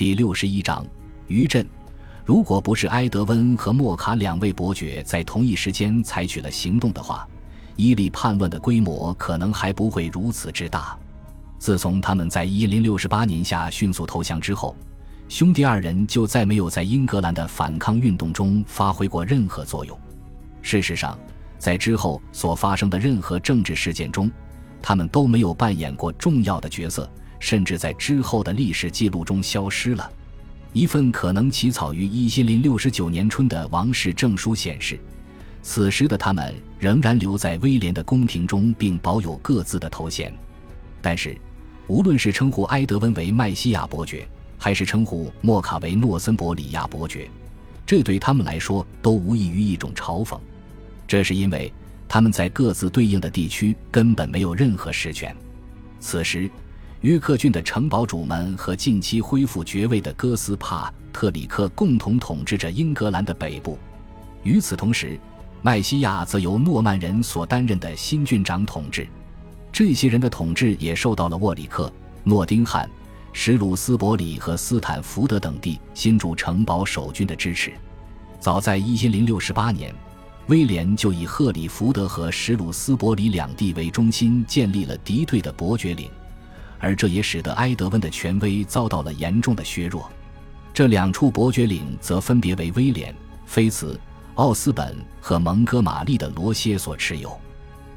第六十一章余震。如果不是埃德温和莫卡两位伯爵在同一时间采取了行动的话，伊利叛乱的规模可能还不会如此之大。自从他们在一零六十八年下迅速投降之后，兄弟二人就再没有在英格兰的反抗运动中发挥过任何作用。事实上，在之后所发生的任何政治事件中，他们都没有扮演过重要的角色，甚至在之后的历史记录中消失了。一份可能起草于一千零六十九年春的王室证书显示，此时的他们仍然留在威廉的宫廷中，并保有各自的头衔。但是，无论是称呼埃德温为麦西亚伯爵，还是称呼莫卡为诺森伯里亚伯爵，这对他们来说都无异于一种嘲讽。这是因为他们在各自对应的地区根本没有任何实权。此时。约克郡的城堡主们和近期恢复爵位的哥斯帕特里克共同统治着英格兰的北部。与此同时，麦西亚则由诺曼人所担任的新郡长统治。这些人的统治也受到了沃里克、诺丁汉、史鲁斯伯里和斯坦福德等地新筑城堡守军的支持。早在一千零六十八年，威廉就以赫里福德和史鲁斯伯里两地为中心建立了敌对的伯爵领。而这也使得埃德温的权威遭到了严重的削弱。这两处伯爵领则分别为威廉、菲茨、奥斯本和蒙哥马利的罗歇所持有。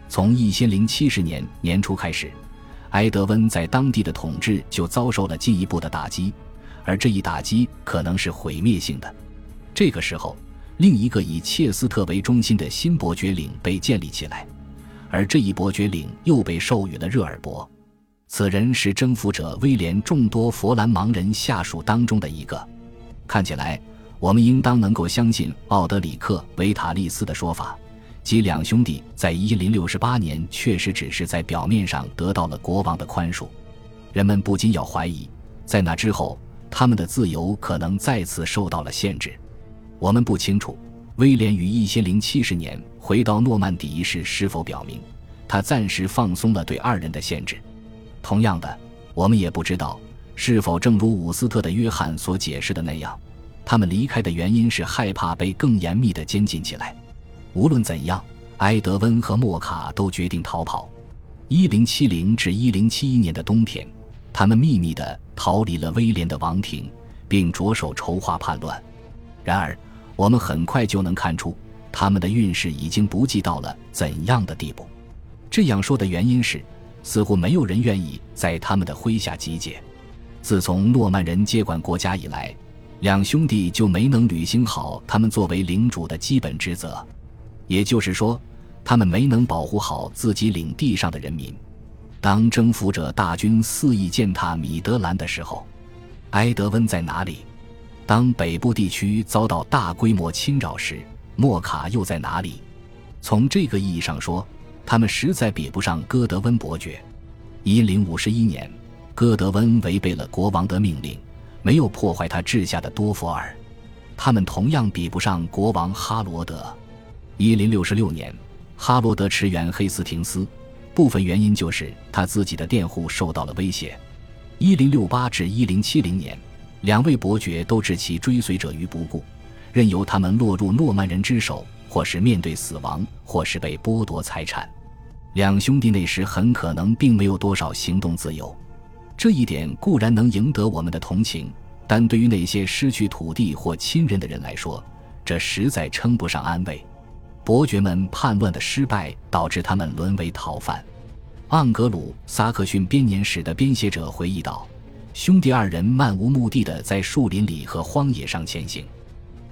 从一千零七十年年初开始，埃德温在当地的统治就遭受了进一步的打击，而这一打击可能是毁灭性的。这个时候，另一个以切斯特为中心的新伯爵领被建立起来，而这一伯爵领又被授予了热尔伯。此人是征服者威廉众多佛兰芒人下属当中的一个。看起来，我们应当能够相信奥德里克·维塔利斯的说法，即两兄弟在一零六十八年确实只是在表面上得到了国王的宽恕。人们不禁要怀疑，在那之后，他们的自由可能再次受到了限制。我们不清楚威廉于一千零七十年回到诺曼底一事是否表明，他暂时放松了对二人的限制。同样的，我们也不知道是否正如伍斯特的约翰所解释的那样，他们离开的原因是害怕被更严密的监禁起来。无论怎样，埃德温和莫卡都决定逃跑。一零七零至一零七一年的冬天，他们秘密地逃离了威廉的王庭，并着手筹划叛乱。然而，我们很快就能看出，他们的运势已经不济到了怎样的地步。这样说的原因是。似乎没有人愿意在他们的麾下集结。自从诺曼人接管国家以来，两兄弟就没能履行好他们作为领主的基本职责，也就是说，他们没能保护好自己领地上的人民。当征服者大军肆意践踏米德兰的时候，埃德温在哪里？当北部地区遭到大规模侵扰时，莫卡又在哪里？从这个意义上说。他们实在比不上戈德温伯爵。一零五十一年，戈德温违背了国王的命令，没有破坏他治下的多佛尔。他们同样比不上国王哈罗德。一零六十六年，哈罗德驰援黑斯廷斯，部分原因就是他自己的佃户受到了威胁。一零六八至一零七零年，两位伯爵都置其追随者于不顾，任由他们落入诺曼人之手。或是面对死亡，或是被剥夺财产，两兄弟那时很可能并没有多少行动自由。这一点固然能赢得我们的同情，但对于那些失去土地或亲人的人来说，这实在称不上安慰。伯爵们叛乱的失败导致他们沦为逃犯。盎格鲁撒克逊编年史的编写者回忆道：“兄弟二人漫无目的的在树林里和荒野上前行。”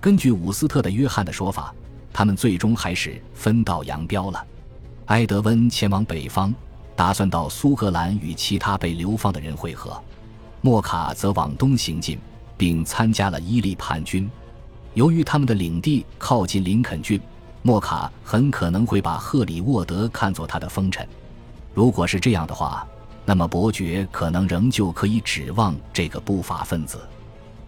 根据伍斯特的约翰的说法。他们最终还是分道扬镳了。埃德温前往北方，打算到苏格兰与其他被流放的人会合；莫卡则往东行进，并参加了伊利叛军。由于他们的领地靠近林肯郡，莫卡很可能会把赫里沃德看作他的封臣。如果是这样的话，那么伯爵可能仍旧可以指望这个不法分子。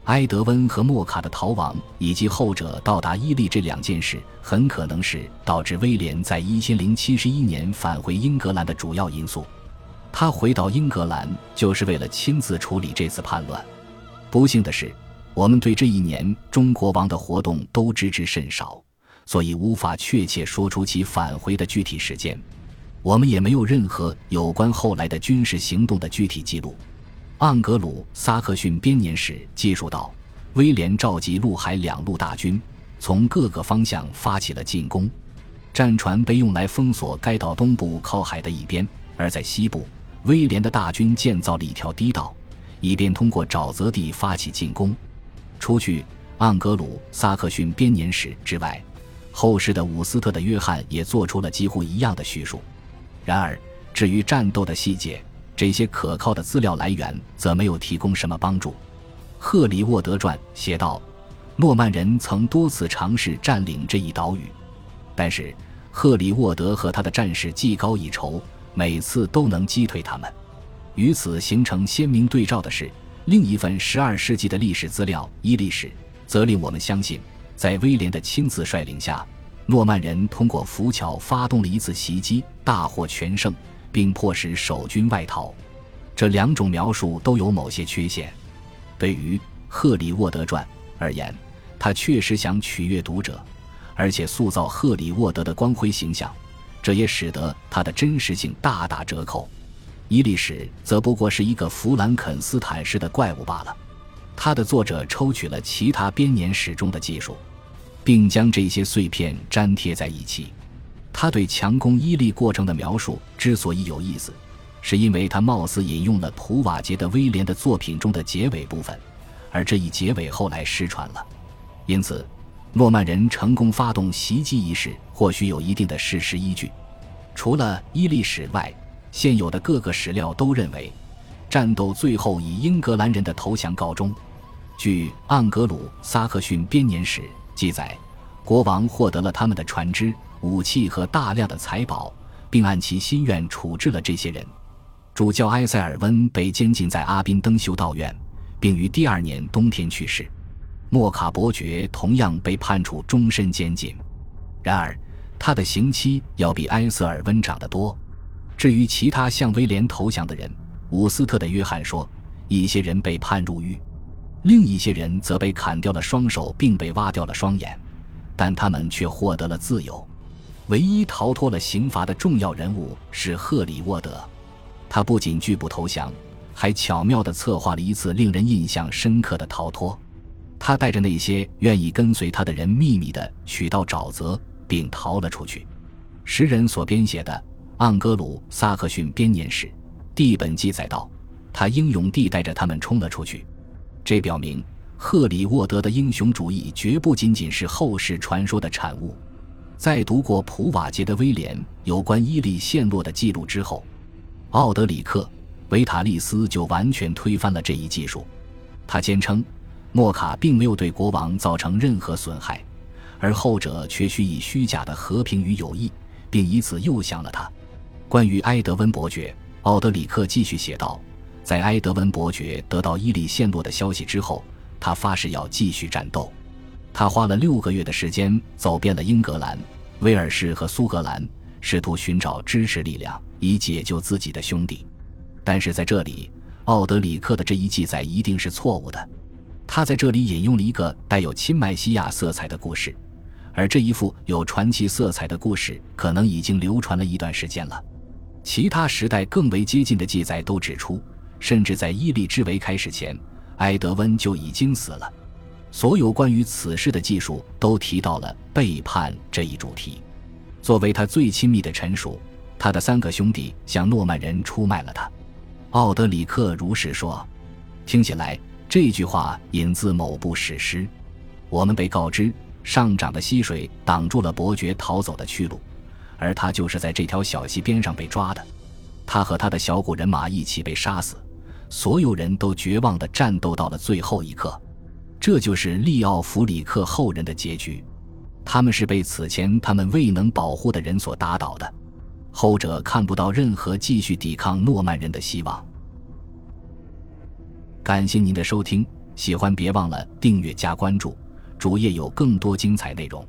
埃德温和莫卡的逃亡，以及后者到达伊利这两件事，很可能是导致威廉在一千零七十一年返回英格兰的主要因素。他回到英格兰就是为了亲自处理这次叛乱。不幸的是，我们对这一年中国王的活动都知之甚少，所以无法确切说出其返回的具体时间。我们也没有任何有关后来的军事行动的具体记录。盎格鲁撒克逊编年史记述道：威廉召集陆海两路大军，从各个方向发起了进攻。战船被用来封锁该岛东部靠海的一边，而在西部，威廉的大军建造了一条堤道，以便通过沼泽地发起进攻。除去盎格鲁撒克逊编年史之外，后世的伍斯特的约翰也做出了几乎一样的叙述。然而，至于战斗的细节，这些可靠的资料来源则没有提供什么帮助。赫里沃德传写道：“诺曼人曾多次尝试占领这一岛屿，但是赫里沃德和他的战士技高一筹，每次都能击退他们。”与此形成鲜明对照的是，另一份12世纪的历史资料《伊历史》则令我们相信，在威廉的亲自率领下，诺曼人通过浮桥发动了一次袭击，大获全胜。并迫使守军外逃，这两种描述都有某些缺陷。对于赫里沃德传而言，他确实想取悦读者，而且塑造赫里沃德的光辉形象，这也使得他的真实性大打折扣。伊利史则不过是一个弗兰肯斯坦式的怪物罢了。他的作者抽取了其他编年史中的技术，并将这些碎片粘贴在一起。他对强攻伊利过程的描述之所以有意思，是因为他貌似引用了普瓦捷的威廉的作品中的结尾部分，而这一结尾后来失传了。因此，诺曼人成功发动袭击一事或许有一定的事实依据。除了伊利史外，现有的各个史料都认为，战斗最后以英格兰人的投降告终。据盎格鲁撒克逊编年史记载，国王获得了他们的船只。武器和大量的财宝，并按其心愿处置了这些人。主教埃塞尔温被监禁在阿宾登修道院，并于第二年冬天去世。莫卡伯爵同样被判处终身监禁，然而他的刑期要比埃塞尔温长得多。至于其他向威廉投降的人，伍斯特的约翰说，一些人被判入狱，另一些人则被砍掉了双手，并被挖掉了双眼，但他们却获得了自由。唯一逃脱了刑罚的重要人物是赫里沃德，他不仅拒不投降，还巧妙地策划了一次令人印象深刻的逃脱。他带着那些愿意跟随他的人，秘密地取到沼泽，并逃了出去。诗人所编写的《盎格鲁撒克逊编年史》第本记载道，他英勇地带着他们冲了出去。这表明赫里沃德的英雄主义绝不仅仅是后世传说的产物。在读过普瓦捷的威廉有关伊利陷落的记录之后，奥德里克·维塔利斯就完全推翻了这一技术。他坚称，莫卡并没有对国王造成任何损害，而后者却需以虚假的和平与友谊，并以此诱降了他。关于埃德温伯爵，奥德里克继续写道：在埃德温伯爵得到伊利陷落的消息之后，他发誓要继续战斗。他花了六个月的时间，走遍了英格兰、威尔士和苏格兰，试图寻找支持力量，以解救自己的兄弟。但是在这里，奥德里克的这一记载一定是错误的。他在这里引用了一个带有亲麦西亚色彩的故事，而这一幅有传奇色彩的故事可能已经流传了一段时间了。其他时代更为接近的记载都指出，甚至在伊利之围开始前，埃德温就已经死了。所有关于此事的技术都提到了背叛这一主题。作为他最亲密的臣属，他的三个兄弟向诺曼人出卖了他。奥德里克如实说。听起来，这句话引自某部史诗。我们被告知，上涨的溪水挡住了伯爵逃走的去路，而他就是在这条小溪边上被抓的。他和他的小股人马一起被杀死。所有人都绝望地战斗到了最后一刻。这就是利奥弗里克后人的结局，他们是被此前他们未能保护的人所打倒的，后者看不到任何继续抵抗诺曼人的希望。感谢您的收听，喜欢别忘了订阅加关注，主页有更多精彩内容。